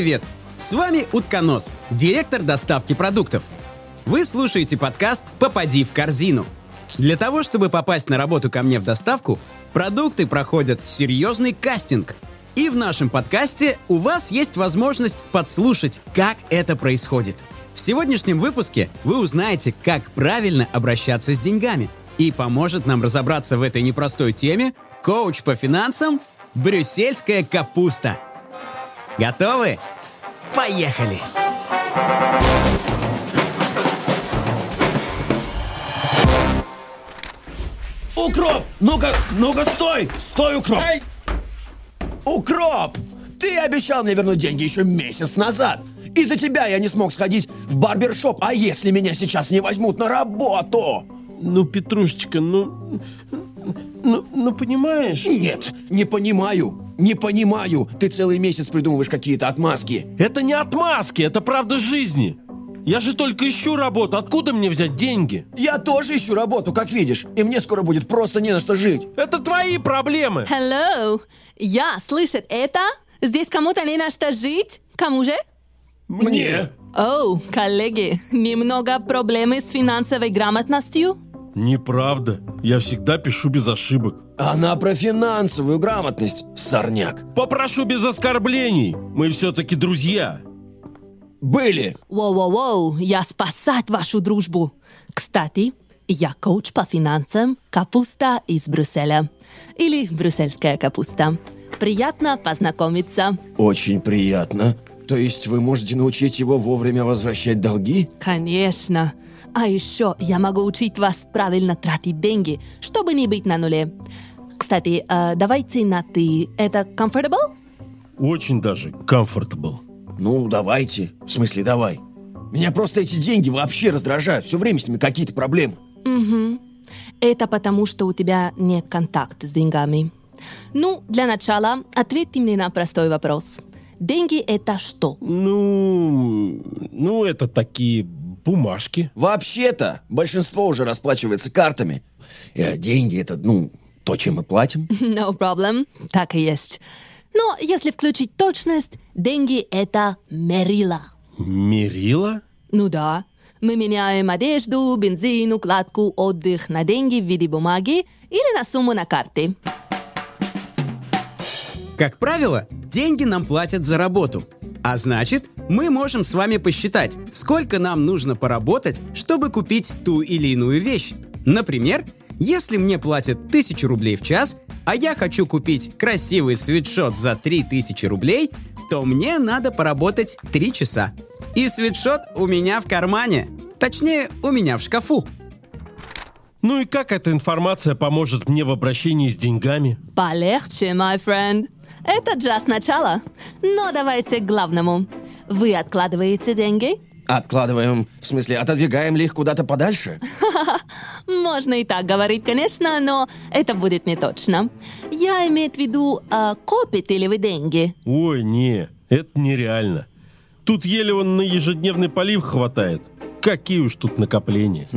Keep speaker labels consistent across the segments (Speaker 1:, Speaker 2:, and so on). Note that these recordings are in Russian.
Speaker 1: привет! С вами Утконос, директор доставки продуктов. Вы слушаете подкаст «Попади в корзину». Для того, чтобы попасть на работу ко мне в доставку, продукты проходят серьезный кастинг. И в нашем подкасте у вас есть возможность подслушать, как это происходит. В сегодняшнем выпуске вы узнаете, как правильно обращаться с деньгами. И поможет нам разобраться в этой непростой теме коуч по финансам «Брюссельская капуста». Готовы? Поехали!
Speaker 2: Укроп! Ну-ка, ну-ка, стой! Стой, Укроп!
Speaker 3: Укроп! Ты обещал мне вернуть деньги еще месяц назад. Из-за тебя я не смог сходить в барбершоп. А если меня сейчас не возьмут на работу?
Speaker 2: Ну, Петрушечка, ну... Ну, ну понимаешь?
Speaker 3: Нет, не понимаю. Не понимаю. Ты целый месяц придумываешь какие-то отмазки.
Speaker 2: Это не отмазки, это правда жизни. Я же только ищу работу. Откуда мне взять деньги?
Speaker 3: Я тоже ищу работу, как видишь. И мне скоро будет просто не на что жить.
Speaker 2: Это твои проблемы.
Speaker 4: Hello! Я, слышит это? Здесь кому-то не на что жить? Кому же?
Speaker 3: Мне?
Speaker 4: Оу, коллеги, немного проблемы с финансовой грамотностью?
Speaker 2: Неправда. Я всегда пишу без ошибок.
Speaker 3: Она про финансовую грамотность, сорняк.
Speaker 2: Попрошу без оскорблений. Мы все-таки друзья.
Speaker 3: Были.
Speaker 4: Воу-воу-воу, я спасать вашу дружбу. Кстати, я коуч по финансам «Капуста из Брюсселя». Или «Брюссельская капуста». Приятно познакомиться.
Speaker 3: Очень приятно. То есть вы можете научить его вовремя возвращать долги?
Speaker 4: Конечно. А еще я могу учить вас правильно тратить деньги, чтобы не быть на нуле. Кстати, э, давайте на «ты». Это comfortable?
Speaker 2: Очень даже comfortable.
Speaker 3: Ну, давайте. В смысле, давай. Меня просто эти деньги вообще раздражают. Все время с ними какие-то проблемы.
Speaker 4: Это потому, что у тебя нет контакта с деньгами. Ну, для начала ответьте мне на простой вопрос. Деньги — это что?
Speaker 2: Ну, ну это такие бумажки.
Speaker 3: Вообще-то, большинство уже расплачивается картами. Э, деньги это, ну, то, чем мы платим.
Speaker 4: No problem. Так и есть. Но если включить точность, деньги — это мерила.
Speaker 2: Мерила?
Speaker 4: Ну да. Мы меняем одежду, бензин, укладку, отдых на деньги в виде бумаги или на сумму на карте.
Speaker 1: Как правило, деньги нам платят за работу. А значит, мы можем с вами посчитать, сколько нам нужно поработать, чтобы купить ту или иную вещь. Например, если мне платят 1000 рублей в час, а я хочу купить красивый свитшот за 3000 рублей, то мне надо поработать 3 часа. И свитшот у меня в кармане. Точнее, у меня в шкафу.
Speaker 2: Ну и как эта информация поможет мне в обращении с деньгами?
Speaker 4: Полегче, my friend. Это just начало. Но давайте к главному. Вы откладываете деньги?
Speaker 3: Откладываем, в смысле, отодвигаем ли их куда-то подальше?
Speaker 4: Можно и так говорить, конечно, но это будет не точно. Я имею в виду, а, копите ли вы деньги?
Speaker 2: Ой, не, это нереально. Тут еле он на ежедневный полив хватает. Какие уж тут накопления.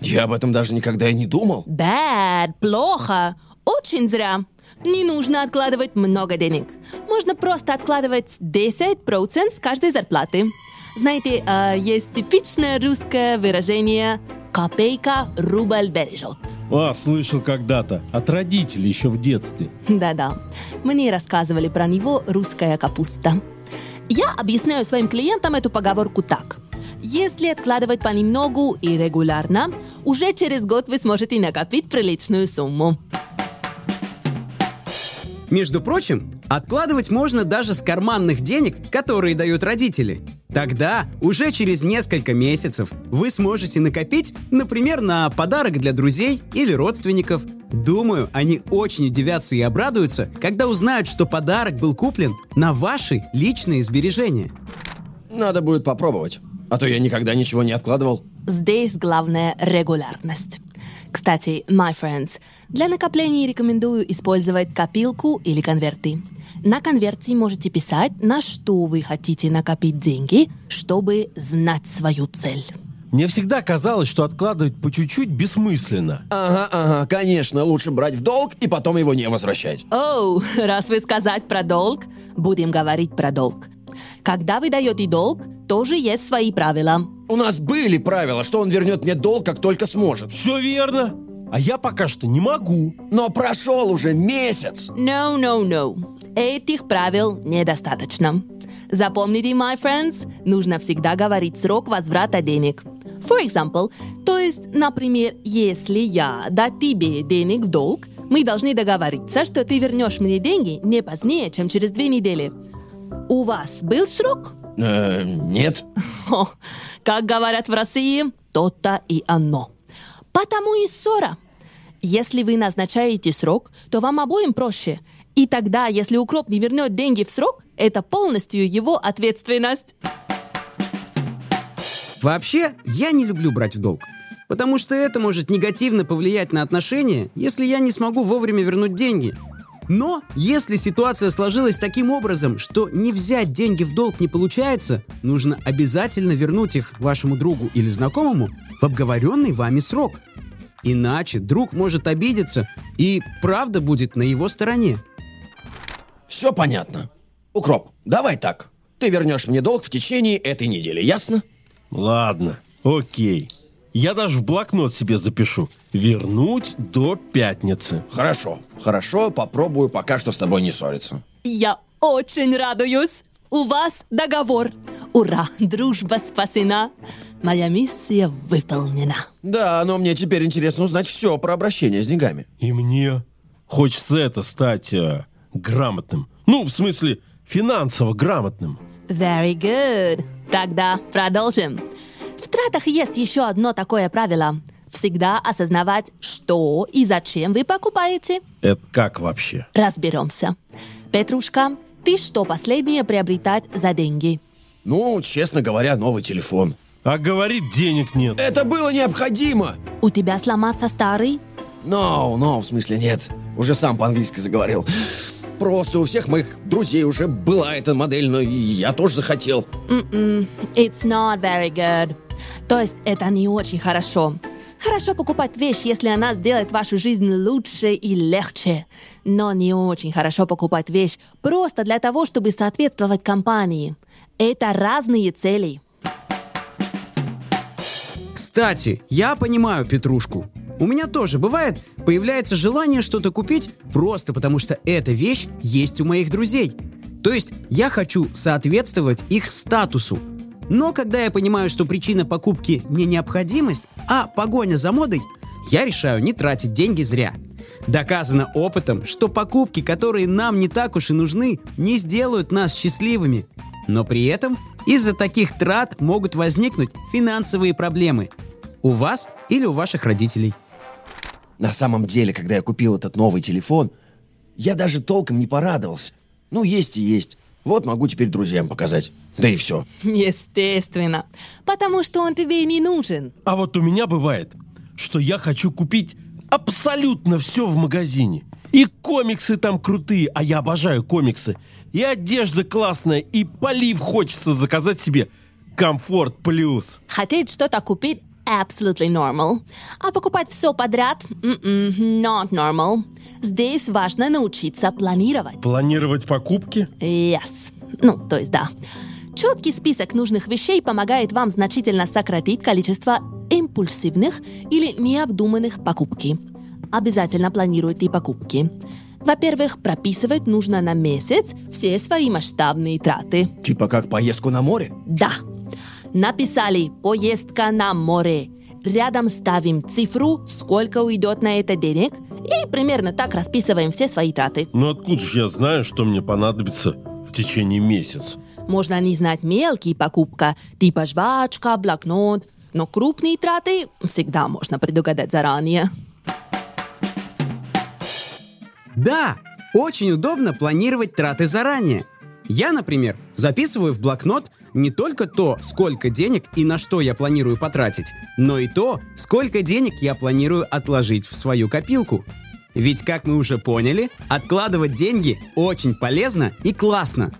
Speaker 3: Я об этом даже никогда и не думал.
Speaker 4: Bad, плохо, очень зря. Не нужно откладывать много денег. Можно просто откладывать 10% с каждой зарплаты. Знаете, а, есть типичное русское выражение «копейка рубль бережет».
Speaker 2: А, слышал когда-то. От родителей еще в детстве.
Speaker 4: Да-да, мне рассказывали про него русская капуста. Я объясняю своим клиентам эту поговорку так. Если откладывать понемногу и регулярно, уже через год вы сможете накопить приличную сумму.
Speaker 1: Между прочим, откладывать можно даже с карманных денег, которые дают родители. Тогда уже через несколько месяцев вы сможете накопить, например, на подарок для друзей или родственников. Думаю, они очень удивятся и обрадуются, когда узнают, что подарок был куплен на ваши личные сбережения.
Speaker 3: Надо будет попробовать. А то я никогда ничего не откладывал.
Speaker 4: Здесь главная регулярность. Кстати, my friends, для накоплений рекомендую использовать копилку или конверты. На конверте можете писать, на что вы хотите накопить деньги, чтобы знать свою цель.
Speaker 2: Мне всегда казалось, что откладывать по чуть-чуть бессмысленно.
Speaker 3: Ага, ага, конечно, лучше брать в долг и потом его не возвращать.
Speaker 4: Оу, раз вы сказать про долг, будем говорить про долг. Когда вы даете долг, тоже есть свои правила.
Speaker 3: У нас были правила, что он вернет мне долг, как только сможет.
Speaker 2: Все верно. А я пока что не могу.
Speaker 3: Но прошел уже месяц.
Speaker 4: No, no, no. Этих правил недостаточно. Запомните, my friends, нужно всегда говорить срок возврата денег. For example, то есть, например, если я дать тебе денег в долг, мы должны договориться, что ты вернешь мне деньги не позднее, чем через две недели. У вас был срок?
Speaker 3: Э, нет.
Speaker 4: О, как говорят в России, то-то и оно. Потому и ссора. Если вы назначаете срок, то вам обоим проще. И тогда, если укроп не вернет деньги в срок, это полностью его ответственность.
Speaker 1: Вообще, я не люблю брать в долг. Потому что это может негативно повлиять на отношения, если я не смогу вовремя вернуть деньги. Но если ситуация сложилась таким образом, что не взять деньги в долг не получается, нужно обязательно вернуть их вашему другу или знакомому в обговоренный вами срок. Иначе друг может обидеться, и правда будет на его стороне.
Speaker 3: Все понятно. Укроп, давай так. Ты вернешь мне долг в течение этой недели, ясно?
Speaker 2: Ладно, окей. Я даже в блокнот себе запишу. Вернуть до пятницы.
Speaker 3: Хорошо, хорошо, попробую пока что с тобой не ссориться.
Speaker 4: Я очень радуюсь. У вас договор. Ура, дружба спасена. Моя миссия выполнена.
Speaker 3: Да, но мне теперь интересно узнать все про обращение с деньгами.
Speaker 2: И мне хочется это стать э, грамотным. Ну, в смысле, финансово грамотным.
Speaker 4: Very good. Тогда продолжим. В тратах есть еще одно такое правило. Всегда осознавать, что и зачем вы покупаете.
Speaker 2: Это как вообще?
Speaker 4: Разберемся. Петрушка, ты что последнее приобретать за деньги?
Speaker 3: Ну, честно говоря, новый телефон.
Speaker 2: А говорит, денег нет.
Speaker 3: Это было необходимо.
Speaker 4: У тебя сломаться старый?
Speaker 3: No, no, в смысле нет. Уже сам по-английски заговорил. Просто у всех моих друзей уже была эта модель, но я тоже захотел.
Speaker 4: Mm-mm, it's not very good. То есть это не очень хорошо. Хорошо покупать вещь, если она сделает вашу жизнь лучше и легче. Но не очень хорошо покупать вещь просто для того, чтобы соответствовать компании. Это разные цели.
Speaker 1: Кстати, я понимаю Петрушку. У меня тоже бывает, появляется желание что-то купить просто потому, что эта вещь есть у моих друзей. То есть я хочу соответствовать их статусу. Но когда я понимаю, что причина покупки не необходимость, а погоня за модой, я решаю не тратить деньги зря. Доказано опытом, что покупки, которые нам не так уж и нужны, не сделают нас счастливыми. Но при этом из-за таких трат могут возникнуть финансовые проблемы. У вас или у ваших родителей.
Speaker 3: На самом деле, когда я купил этот новый телефон, я даже толком не порадовался. Ну, есть и есть. Вот могу теперь друзьям показать. Да и все.
Speaker 4: Естественно. Потому что он тебе не нужен.
Speaker 2: А вот у меня бывает, что я хочу купить абсолютно все в магазине. И комиксы там крутые, а я обожаю комиксы. И одежда классная, и полив хочется заказать себе. Комфорт плюс.
Speaker 4: Хотеть что-то купить absolutely normal. А покупать все подряд mm-mm, not normal. Здесь важно научиться планировать.
Speaker 2: Планировать покупки?
Speaker 4: Yes. Ну, то есть да. Четкий список нужных вещей помогает вам значительно сократить количество импульсивных или необдуманных покупки. Обязательно планируйте покупки. Во-первых, прописывать нужно на месяц все свои масштабные траты.
Speaker 3: Типа как поездку на море?
Speaker 4: Да. Написали «поездка на море». Рядом ставим цифру, сколько уйдет на это денег, и примерно так расписываем все свои траты.
Speaker 2: Но откуда же я знаю, что мне понадобится в течение месяца?
Speaker 4: Можно не знать мелкие покупка, типа жвачка, блокнот, но крупные траты всегда можно предугадать заранее.
Speaker 1: Да, очень удобно планировать траты заранее. Я, например, записываю в блокнот не только то, сколько денег и на что я планирую потратить, но и то, сколько денег я планирую отложить в свою копилку. Ведь, как мы уже поняли, откладывать деньги очень полезно и классно.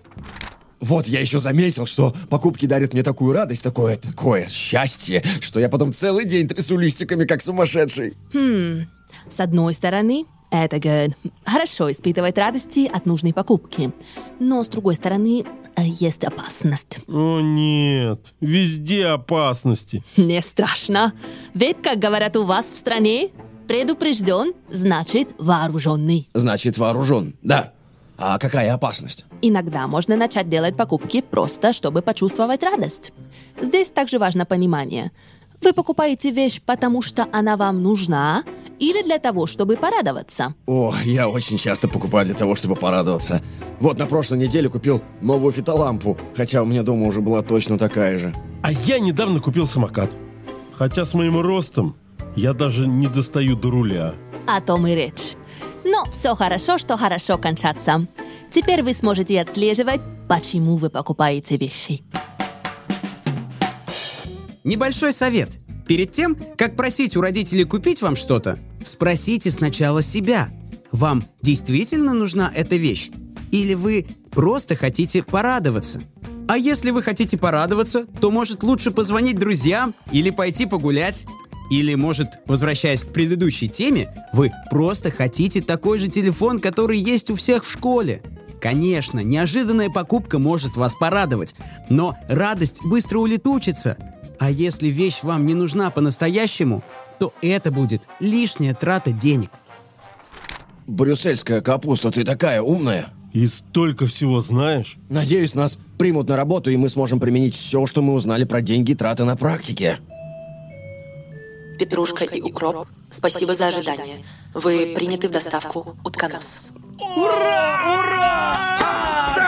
Speaker 3: Вот я еще заметил, что покупки дарят мне такую радость, такое, такое счастье, что я потом целый день трясу листиками, как сумасшедший.
Speaker 4: Хм, с одной стороны, Это good. Хорошо испытывать радости от нужной покупки. Но, с другой стороны, э, есть опасность.
Speaker 2: О нет, везде опасности.
Speaker 4: Не страшно. Ведь, как говорят у вас в стране, предупрежден, значит вооруженный.
Speaker 3: Значит, вооружен. Да. А какая опасность?
Speaker 4: Иногда можно начать делать покупки просто, чтобы почувствовать радость. Здесь также важно понимание. Вы покупаете вещь, потому что она вам нужна, или для того, чтобы порадоваться.
Speaker 3: О, я очень часто покупаю для того, чтобы порадоваться. Вот на прошлой неделе купил новую фитолампу, хотя у меня дома уже была точно такая же.
Speaker 2: А я недавно купил самокат. Хотя с моим ростом я даже не достаю до руля.
Speaker 4: О том и речь. Но все хорошо, что хорошо кончаться. Теперь вы сможете отслеживать, почему вы покупаете вещи.
Speaker 1: Небольшой совет. Перед тем, как просить у родителей купить вам что-то, спросите сначала себя. Вам действительно нужна эта вещь? Или вы просто хотите порадоваться? А если вы хотите порадоваться, то может лучше позвонить друзьям или пойти погулять. Или, может, возвращаясь к предыдущей теме, вы просто хотите такой же телефон, который есть у всех в школе. Конечно, неожиданная покупка может вас порадовать, но радость быстро улетучится. А если вещь вам не нужна по-настоящему, то это будет лишняя трата денег.
Speaker 3: Брюссельская капуста, ты такая умная.
Speaker 2: И столько всего знаешь.
Speaker 3: Надеюсь, нас примут на работу, и мы сможем применить все, что мы узнали про деньги и траты на практике.
Speaker 5: Петрушка и укроп, спасибо за ожидание. Вы приняты в доставку Утконос.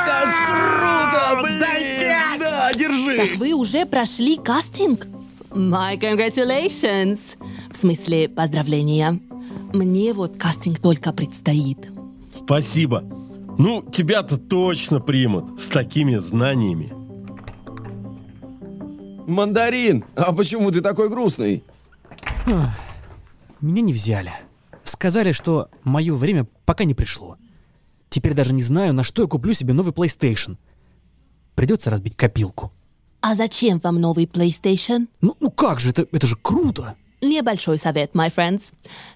Speaker 3: Как круто, блин! Да, держи!
Speaker 4: Вы уже прошли кастинг? My congratulations! В смысле, поздравления. Мне вот кастинг только предстоит.
Speaker 2: Спасибо. Ну, тебя-то точно примут с такими знаниями.
Speaker 3: Мандарин, а почему ты такой грустный?
Speaker 6: Меня не взяли. Сказали, что мое время пока не пришло. Теперь даже не знаю, на что я куплю себе новый PlayStation. Придется разбить копилку.
Speaker 4: А зачем вам новый PlayStation?
Speaker 6: Ну, ну как же, это, это же круто!
Speaker 4: Небольшой совет, my friends.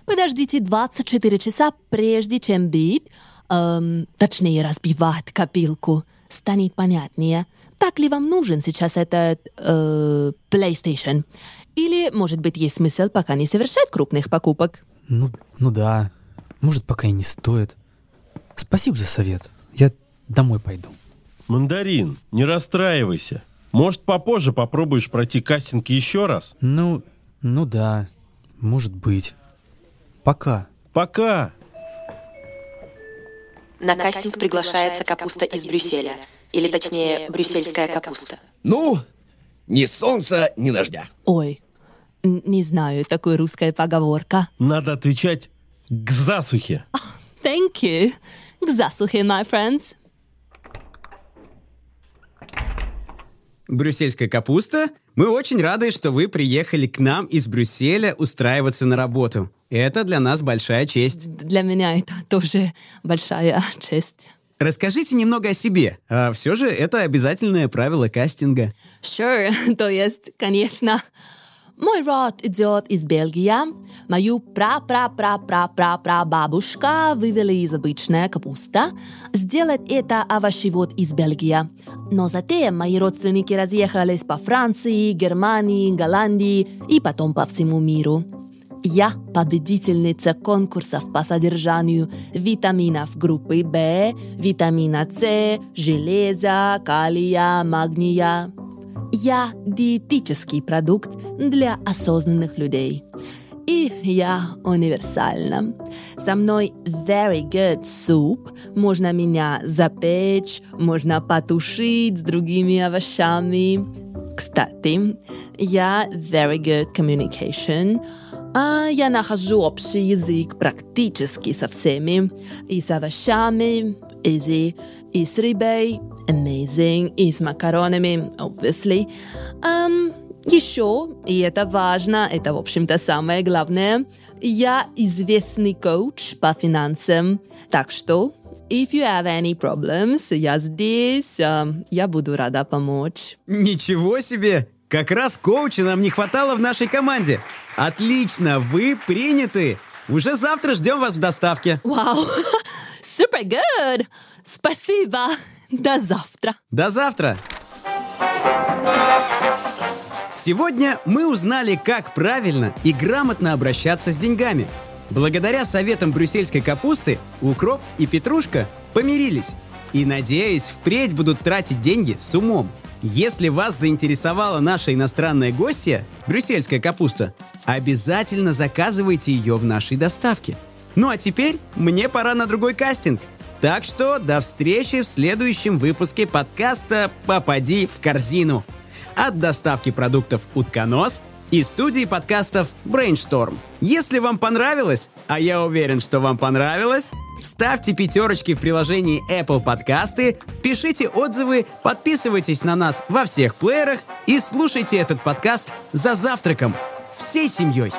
Speaker 4: Подождите 24 часа, прежде чем бить, эм, точнее разбивать копилку. Станет понятнее, так ли вам нужен сейчас этот э, PlayStation. Или, может быть, есть смысл пока не совершать крупных покупок.
Speaker 6: Ну, ну да. Может, пока и не стоит. Спасибо за совет. Я домой пойду.
Speaker 2: Мандарин, не расстраивайся. Может, попозже попробуешь пройти кастинг еще раз?
Speaker 6: Ну, ну да. Может быть. Пока.
Speaker 2: Пока.
Speaker 5: На кастинг приглашается капуста из Брюсселя. Или точнее, брюссельская капуста.
Speaker 3: Ну, ни солнца, ни дождя.
Speaker 4: Ой, не знаю, такой русская поговорка.
Speaker 2: Надо отвечать к засухе.
Speaker 4: Thank you. К засухе, my friends.
Speaker 1: Брюссельская капуста, мы очень рады, что вы приехали к нам из Брюсселя устраиваться на работу. Это для нас большая честь.
Speaker 4: Для меня это тоже большая честь.
Speaker 1: Расскажите немного о себе. А все же это обязательное правило кастинга.
Speaker 4: Sure, то есть, конечно. Мой род идет из Бельгии. Мою пра-пра-пра-пра-пра-пра-бабушка вывели из обычной капуста. Сделать это овощевод из Бельгии. Но затем мои родственники разъехались по Франции, Германии, Голландии и потом по всему миру. Я победительница конкурсов по содержанию витаминов группы В, витамина С, железа, калия, магния. Я диетический продукт для осознанных людей. И я универсальна. Со мной very good soup. Можно меня запечь, можно потушить с другими овощами. Кстати, я very good communication. А я нахожу общий язык практически со всеми. И с овощами, easy, и с рыбой, amazing, и с макаронами, obviously. Um, еще, и это важно, это, в общем-то, самое главное, я известный коуч по финансам. Так что, if you have any problems, я здесь, um, я буду рада помочь.
Speaker 1: Ничего себе! Как раз коуча нам не хватало в нашей команде. Отлично, вы приняты. Уже завтра ждем вас в доставке.
Speaker 4: Вау, супер good. Спасибо. До завтра.
Speaker 1: До завтра! Сегодня мы узнали, как правильно и грамотно обращаться с деньгами. Благодаря советам брюссельской капусты укроп и петрушка помирились. И, надеюсь, впредь будут тратить деньги с умом. Если вас заинтересовала наша иностранная гостья, брюссельская капуста, обязательно заказывайте ее в нашей доставке. Ну а теперь мне пора на другой кастинг. Так что до встречи в следующем выпуске подкаста «Попади в корзину» от доставки продуктов «Утконос» и студии подкастов Brainstorm. Если вам понравилось, а я уверен, что вам понравилось, ставьте пятерочки в приложении Apple Подкасты, пишите отзывы, подписывайтесь на нас во всех плеерах и слушайте этот подкаст за завтраком всей семьей.